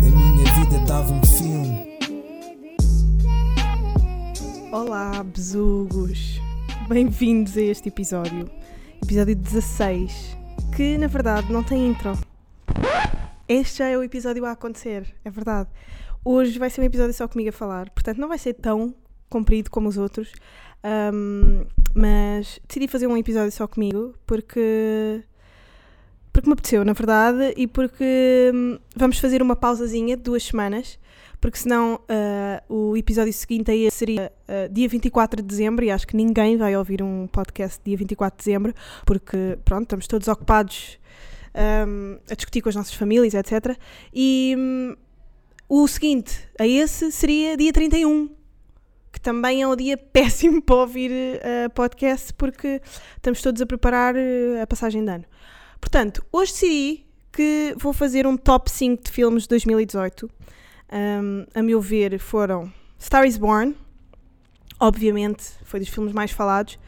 A minha vida dava um filme. Olá, besugos! Bem-vindos a este episódio, episódio 16, que na verdade não tem intro. Este já é o episódio a acontecer, é verdade. Hoje vai ser um episódio só comigo a falar, portanto não vai ser tão comprido como os outros, ahm, mas decidi fazer um episódio só comigo porque. Porque me apeteceu, na verdade, e porque hum, vamos fazer uma pausazinha de duas semanas porque senão ah, o episódio seguinte a esse seria ah, dia 24 de dezembro e acho que ninguém vai ouvir um podcast dia 24 de dezembro porque, pronto, estamos todos ocupados ahm, a discutir com as nossas famílias, etc. E hum, o seguinte a esse seria dia 31, que também é um dia péssimo para ouvir ah, podcast porque estamos todos a preparar ah, a passagem de ano. Portanto, hoje decidi que vou fazer um top 5 de filmes de 2018 um, a meu ver, foram Star is Born, obviamente, foi dos filmes mais falados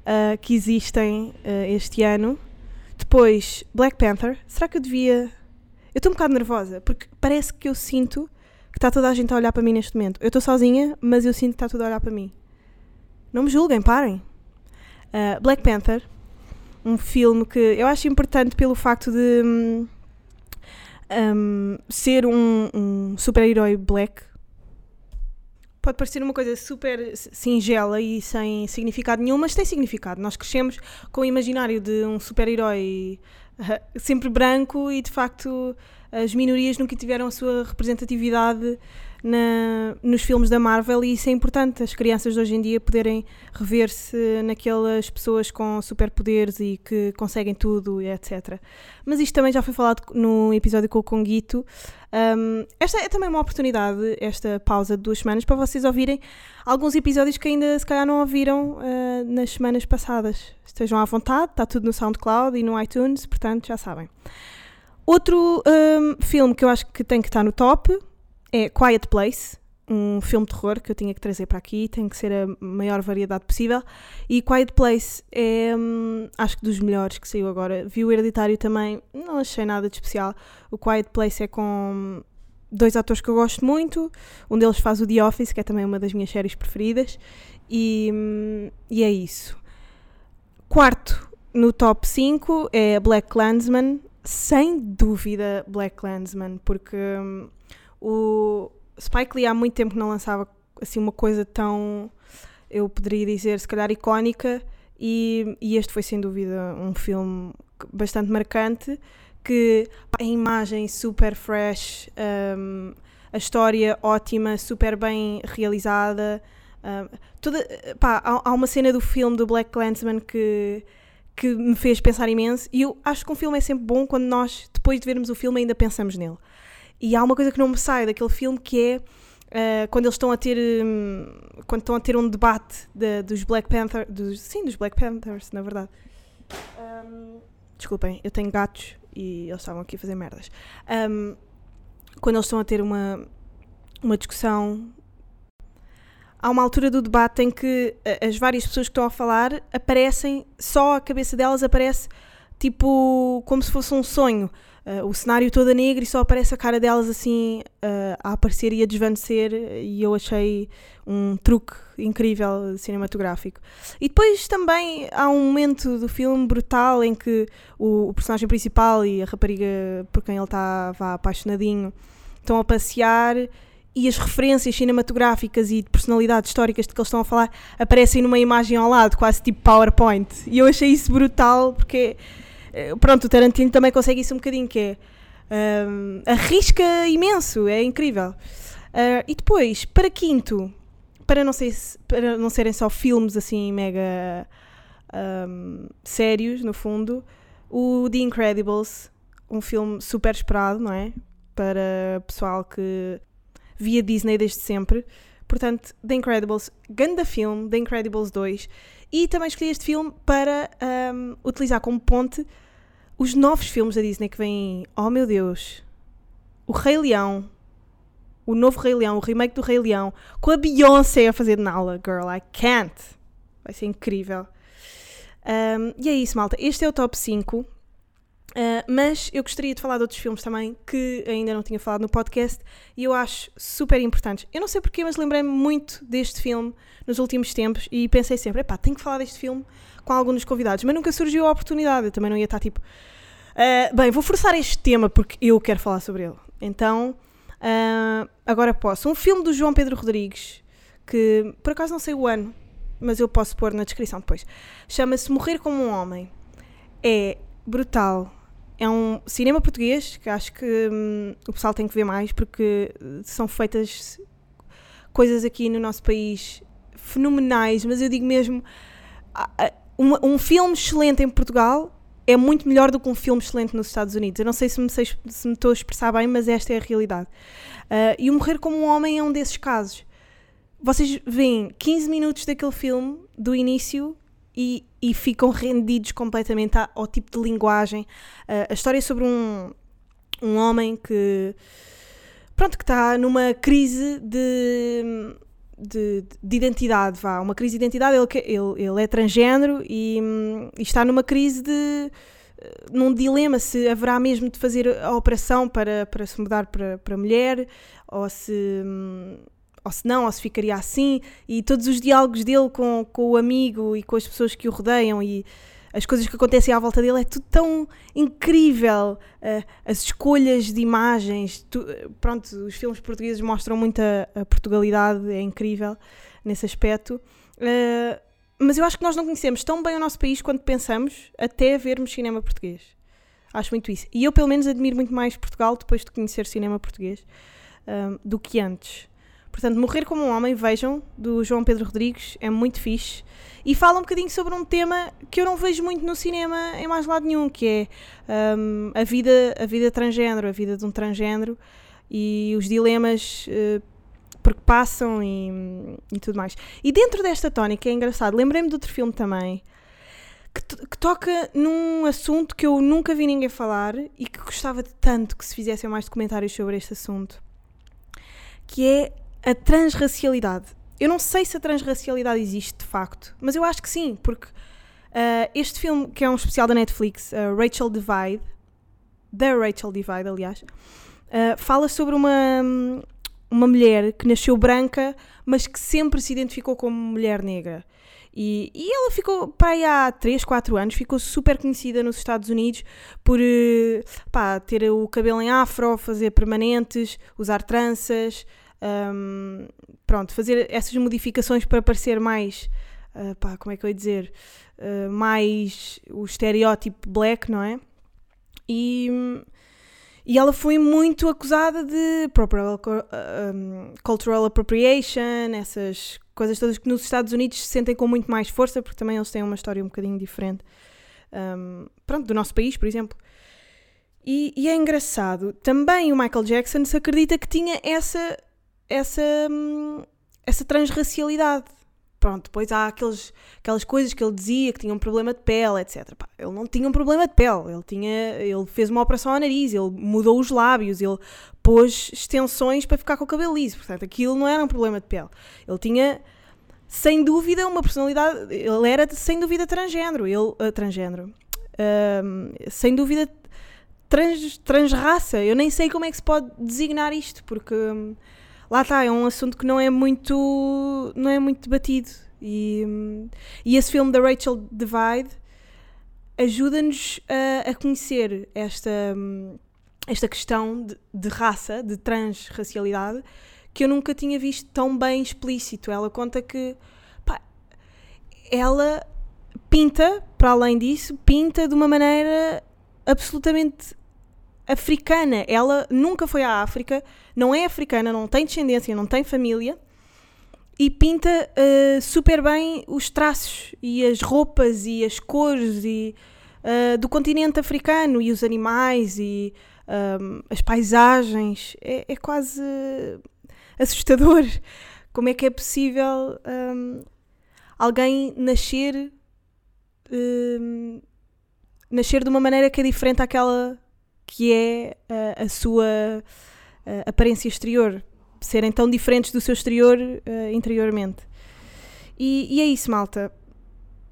uh, que existem uh, este ano. Depois, Black Panther. Será que eu devia. Eu estou um bocado nervosa, porque parece que eu sinto que está toda a gente a olhar para mim neste momento. Eu estou sozinha, mas eu sinto que está tudo a olhar para mim. Não me julguem, parem. Uh, Black Panther, um filme que eu acho importante pelo facto de. hum, um, ser um, um super-herói black pode parecer uma coisa super singela e sem significado nenhum, mas tem significado. Nós crescemos com o imaginário de um super-herói uh, sempre branco e de facto as minorias nunca tiveram a sua representatividade na, nos filmes da Marvel e isso é importante, as crianças de hoje em dia poderem rever-se naquelas pessoas com superpoderes e que conseguem tudo etc. Mas isto também já foi falado no episódio com o Conguito. Um, esta é também uma oportunidade, esta pausa de duas semanas, para vocês ouvirem alguns episódios que ainda se calhar não ouviram uh, nas semanas passadas. Estejam à vontade, está tudo no SoundCloud e no iTunes, portanto já sabem. Outro um, filme que eu acho que tem que estar no top é Quiet Place, um filme de terror que eu tinha que trazer para aqui, tem que ser a maior variedade possível. E Quiet Place é, hum, acho que dos melhores que saiu agora. Vi o Hereditário também, não achei nada de especial. O Quiet Place é com dois atores que eu gosto muito. Um deles faz o The Office, que é também uma das minhas séries preferidas. E, hum, e é isso. Quarto no top 5 é Black Clansman. Sem dúvida, Black Clansman, porque hum, o Spike Lee há muito tempo não lançava assim uma coisa tão, eu poderia dizer, se calhar icónica, e, e este foi sem dúvida um filme bastante marcante, que a imagem super fresh, um, a história ótima, super bem realizada. um, toda, pá, há, há uma cena do filme do Black Clansman que, que me fez pensar imenso, e eu acho que um filme é sempre bom quando nós, depois de vermos o filme, ainda pensamos nele. E há uma coisa que não me sai daquele filme que é Uh, quando eles estão a ter um, quando estão a ter um debate de, dos Black Panthers dos, sim, dos Black Panthers, na verdade um, desculpem, eu tenho gatos e eles estavam aqui a fazer merdas um, quando eles estão a ter uma uma discussão há uma altura do debate em que uh, as várias pessoas que estão a falar aparecem, só a cabeça delas aparece tipo como se fosse um sonho Uh, o cenário todo a negro e só aparece a cara delas assim uh, a aparecer e a desvanecer e eu achei um truque incrível cinematográfico. E depois também há um momento do filme brutal em que o, o personagem principal e a rapariga por quem ele estava apaixonadinho estão a passear e as referências cinematográficas e de personalidades históricas de que eles estão a falar aparecem numa imagem ao lado, quase tipo PowerPoint. E eu achei isso brutal porque eh, pronto, o Tarantino também consegue isso um bocadinho, que é um, arrisca imenso, é incrível. Uh, e depois, para quinto, para não, ser, para não serem só filmes assim mega um, sérios, no fundo, o The Incredibles, um filme super esperado, não é? Para pessoal que via Disney desde sempre. Portanto, The Incredibles, ganda filme, The Incredibles 2. E também escolhi este filme para um, utilizar como ponte os novos filmes da Disney que vêm. Oh meu Deus! O Rei Leão. O novo Rei Leão, o remake do Rei Leão, com a Beyoncé a fazer Nala. Girl, I can't. vai ser incrível. Um, e é isso, malta. Este é o top 5. Uh, mas eu gostaria de falar de outros filmes também que ainda não tinha falado no podcast e eu acho super importantes. Eu não sei porquê, mas lembrei-me muito deste filme nos últimos tempos e pensei sempre: epá, tenho que falar deste filme com algum dos convidados, mas nunca surgiu a oportunidade. Eu também não ia estar tipo, uh, bem, vou forçar este tema porque eu quero falar sobre ele. Então, uh, agora posso. Um filme do João Pedro Rodrigues, que por acaso não sei o ano, mas eu posso pôr na descrição depois. Chama-se Morrer como um Homem. É brutal é um cinema português que acho que hum, o pessoal tem que ver mais porque são feitas coisas aqui no nosso país fenomenais, mas eu digo mesmo um, um filme excelente em Portugal é muito melhor do que um filme excelente nos Estados Unidos. Eu não sei se me, sei, se me estou a expressar bem, mas esta é a realidade. Uh, e o Morrer como um Homem é um desses casos. Vocês veem 15 minutos daquele filme, do início, e, e ficam rendidos completamente ao tipo de linguagem. Uh, a história é sobre um, um homem que pronto, que está numa crise de, de, de, identidade, vá, uma crise de identidade, ele, ele, ele é transgênero e, e, está numa crise de num dilema se haverá mesmo de fazer a operação para, para se mudar para, para mulher ou se ou se não, ou se ficaria assim, e todos os diálogos dele com, com o amigo e com as pessoas que o rodeiam e as coisas que acontecem à volta dele é tudo tão incrível. Uh, as escolhas de imagens, tu, pronto, os filmes portugueses mostram muita a Portugalidade, é incrível nesse aspecto. Uh, mas eu acho que nós não conhecemos tão bem o nosso país quanto pensamos até vermos cinema português. Acho muito isso. E eu, pelo menos, admiro muito mais Portugal depois de conhecer cinema português do que antes. Portanto, Morrer como um Homem, vejam, do João Pedro Rodrigues, é muito fixe. E fala um bocadinho sobre um tema que eu não vejo muito no cinema em mais lado nenhum, que é um, a, vida, a vida transgênero, a vida de um transgênero e os dilemas uh, por que passam e, e, tudo mais. E dentro desta tónica, é engraçado, lembrei-me de outro filme também, que, que, toca num assunto que eu nunca vi ninguém falar e que gostava tanto que se fizessem mais documentários sobre este assunto, que é a transracialidade. Eu não sei se a transracialidade existe de facto, mas eu acho que sim, porque uh, este filme, que é um especial da Netflix, uh, Rachel Divide, da Rachel Divide, aliás, uh, fala sobre uma, uma mulher que nasceu branca, mas que sempre se identificou como mulher negra. E, e ela ficou, para aí há 3, 4 anos, ficou super conhecida nos Estados Unidos por pá, ter o cabelo em afro, fazer permanentes, usar tranças, um, pronto, fazer essas modificações para parecer mais, uh, pá, como é que eu ia dizer, uh, mais o estereótipo black, não é? E, e ela foi muito acusada de proper, um, cultural appropriation, essas coisas todas que nos Estados Unidos se sentem com muito mais força, porque também eles têm uma história um bocadinho diferente, um, pronto, do nosso país, por exemplo. E, e, é engraçado, também o Michael Jackson se acredita que tinha essa essa, essa transracialidade. Pronto, depois há aqueles, aquelas coisas que ele dizia que tinha um problema de pele, etc. Pá, ele não tinha um problema de pele, ele, tinha, ele fez uma operação ao nariz, ele mudou os lábios, ele pôs extensões para ficar com o cabelo liso. Portanto, aquilo não era um problema de pele. Ele tinha, sem dúvida, uma personalidade. Ele era, sem dúvida, transgênero. Ele, uh, transgênero. Uh, sem dúvida, trans, transraça. Eu nem sei como é que se pode designar isto, porque. Um, lá está, é um assunto que não é muito, não é muito debatido. E, e esse filme da Rachel Divide ajuda-nos a, a, conhecer esta, esta questão de, de, raça, de transracialidade, que eu nunca tinha visto tão bem explícito. Ela conta que pá, ela pinta, para além disso, pinta de uma maneira absolutamente africana. Ela nunca foi à África, não é africana, não tem descendência, não tem família e pinta uh, super bem os traços e as roupas e as cores e, uh, do continente africano e os animais e um, ehm, as paisagens. É, é, quase assustador como é que é possível um, ehm, alguém nascer. Um, ehm, nascer de uma maneira que é diferente àquela que é uh, a sua uh, aparência exterior, serem tão diferentes do seu exterior uh, interiormente. E, e, é isso, malta.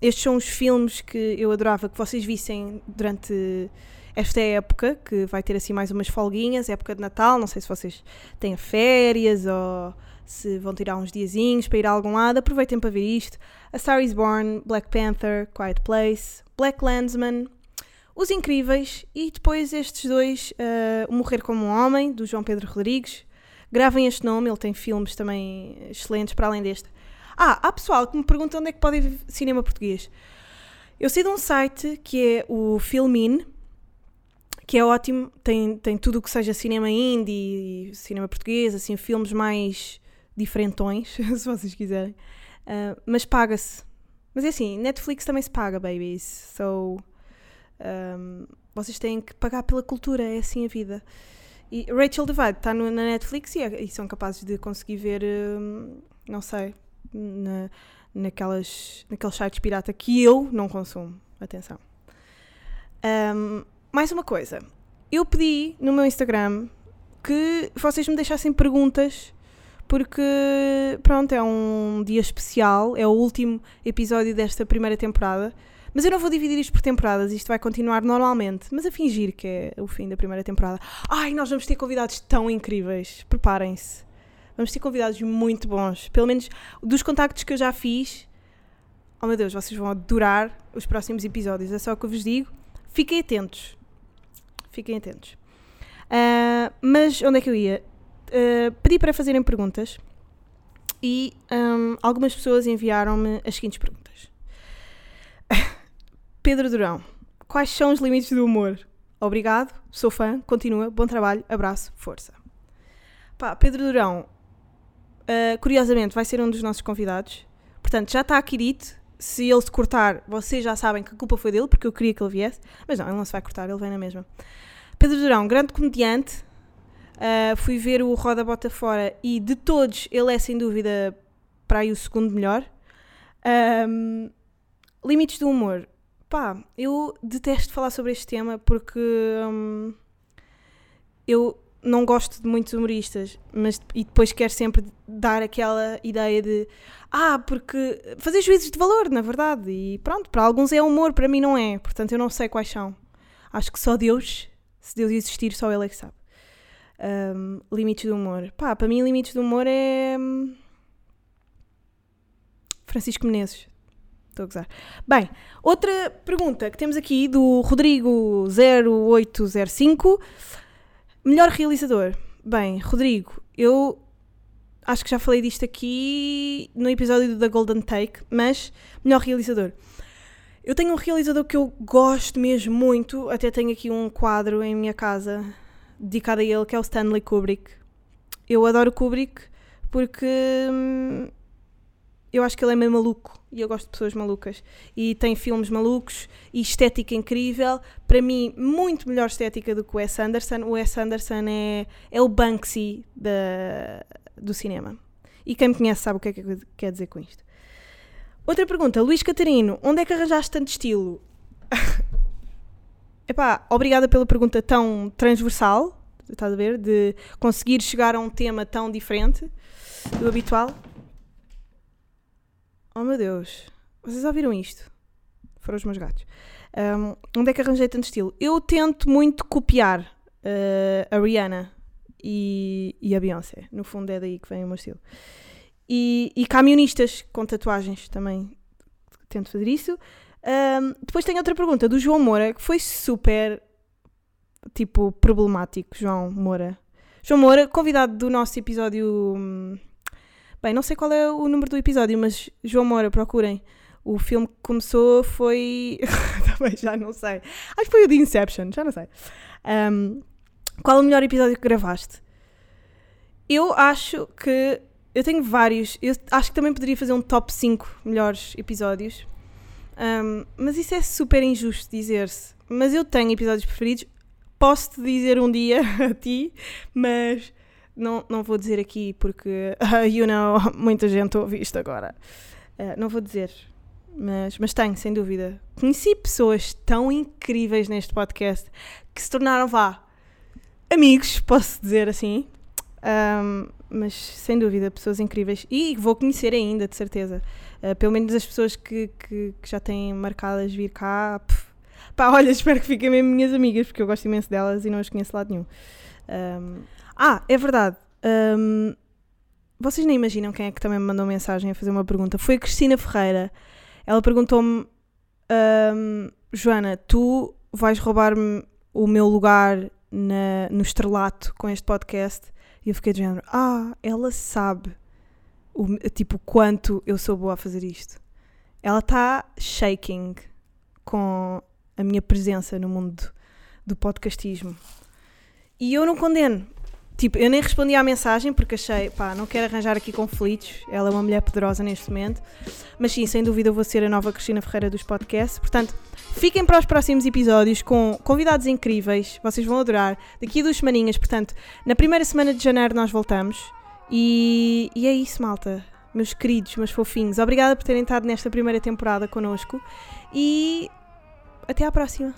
estes são os filmes que eu adorava que vocês vissem durante esta época, que vai ter assim mais umas folguinhas, época de Natal, não sei se vocês têm férias ou se vão tirar uns diazinhos para ir a algum lado, aproveitem para ver isto. A Star is Born, Black Panther, Quiet Place, Black Landsman, Os Incríveis e depois estes dois, uh, O Morrer como um Homem, do João Pedro Rodrigues. Gravem este nome, ele tem filmes também excelentes para além deste. Ah, há pessoal que me pergunta onde é que pode ver cinema português. Eu sei de um site que é o Filmin, que é ótimo, tem, tem tudo o que seja cinema indie, cinema português, assim, filmes mais diferentões, se vocês quiserem. Uh, mas paga-se. Mas é assim, Netflix também se paga, babies. So, um, vocês têm que pagar pela cultura, é assim a vida. E Rachel Divide está na Netflix e, é, e, são capazes de conseguir ver, não sei, na, naquelas, naqueles sites pirata que eu não consumo. Atenção. Um, mais uma coisa. Eu pedi no meu Instagram que vocês me deixassem perguntas porque pronto, é um dia especial, é o último episódio desta primeira temporada. Mas eu não vou dividir isto por temporadas, isto vai continuar normalmente, mas a fingir que é o fim da primeira temporada. Ai, nós vamos ter convidados tão incríveis, preparem-se. Vamos ter convidados muito bons, pelo menos dos contactos que eu já fiz. Oh meu Deus, vocês vão adorar os próximos episódios, é só o que eu vos digo. Fiquem atentos. Fiquem atentos. Uh, mas onde é que eu ia? Uh, pedi para fazerem perguntas e um, algumas pessoas enviaram-me as seguintes perguntas. Pedro Durão, quais são os limites do humor? Obrigado, sou fã, continua, bom trabalho, abraço, força. Pá, Pedro Durão, uh, curiosamente, vai ser um dos nossos convidados. Portanto, já está aqui dito. Se ele se cortar, vocês já sabem que a culpa foi dele, porque eu queria que ele viesse. Mas não, ele não se vai cortar, ele vem na mesma. Pedro Durão, grande comediante. Uh, fui ver o Roda Bota Fora e de todos ele é sem dúvida para aí o segundo melhor. Um, limites do humor. Pá, eu detesto falar sobre este tema porque um, eu não gosto de muitos humoristas, mas e depois quero sempre dar aquela ideia de ah, porque fazer juízos de valor, na verdade, e pronto, para alguns é humor, para mim não é, portanto eu não sei quais são. Acho que só Deus se Deus existir, só Ele é que sabe. Um, limites do humor. Pá, para mim, limites do humor é. Hum, Francisco Menezes. Estou a gozar. Bem, outra pergunta que temos aqui do Rodrigo0805. Melhor realizador. Bem, Rodrigo, eu acho que já falei disto aqui no episódio da Golden Take, mas melhor realizador. Eu tenho um realizador que eu gosto mesmo muito, até tenho aqui um quadro em minha casa dedicado a ele, que é o Stanley Kubrick. Eu adoro Kubrick porque hum, eu acho que ele é meio maluco e eu gosto de pessoas malucas. E tem filmes malucos e estética incrível. Para mim, muito melhor estética do que o Wes Anderson. O Wes Anderson é, é o Banksy da, do cinema. E quem me conhece sabe o que é que quer dizer com isto. Outra pergunta, Luís Catarino, onde é que arranjaste tanto estilo? Epá, obrigada pela pergunta tão transversal, estás a ver? De conseguir chegar a um tema tão diferente do habitual. Oh meu Deus, vocês ouviram isto? Foram os meus gatos. Um, onde é que arranjei tanto estilo? Eu tento muito copiar uh, a Rihanna e, e a Beyoncé. No fundo é daí que vem o meu estilo. E, e camionistas com tatuagens também tento fazer isso. Um, depois tem outra pergunta do João Moura que foi super tipo problemático. João Moura, João Moura, convidado do nosso episódio. Hum, bem, não sei qual é o número do episódio, mas João Moura, procurem. O filme que começou foi. Também já não sei. Acho que foi o de Inception, já não sei. Um, qual o melhor episódio que gravaste? Eu acho que eu tenho vários. Eu acho que também poderia fazer um top 5 melhores episódios. Um, mas isso é super injusto dizer-se. Mas eu tenho episódios preferidos. Posso-te dizer um dia a ti, mas não, não vou dizer aqui porque, uh, you know, muita gente ouve isto agora. Uh, não vou dizer. Mas, mas tenho, sem dúvida. Conheci pessoas tão incríveis neste podcast que se tornaram, vá, amigos, posso dizer assim. Um, mas sem dúvida, pessoas incríveis. E vou conhecer ainda, de certeza. Uh, pelo menos as pessoas que, que, que já têm marcadas vir cá. Pff, pá, olha, espero que fiquem mesmo minhas amigas, porque eu gosto imenso delas e não as conheço de lado nenhum. Um, ah, é verdade. Um, vocês nem imaginam quem é que também me mandou mensagem a fazer uma pergunta. Foi a Cristina Ferreira. Ela perguntou-me: um, Joana, tu vais roubar-me o meu lugar na, no estrelato com este podcast? E eu fiquei de género: Ah, ela sabe o, tipo quanto eu sou boa a fazer isto. Ela está shaking com a minha presença no mundo do podcastismo. E eu não condeno. Tipo, eu nem respondi à mensagem porque achei, pá, não quero arranjar aqui conflitos. Ela é uma mulher poderosa neste momento. Mas sim, sem dúvida vou ser a nova Cristina Ferreira dos podcasts. Portanto, fiquem para os próximos episódios com convidados incríveis. Vocês vão adorar. Daqui a duas semaninhas, portanto, na primeira semana de janeiro nós voltamos. E, e é isso, malta. Meus queridos, meus fofinhos. Obrigada por terem estado nesta primeira temporada connosco. E até à próxima.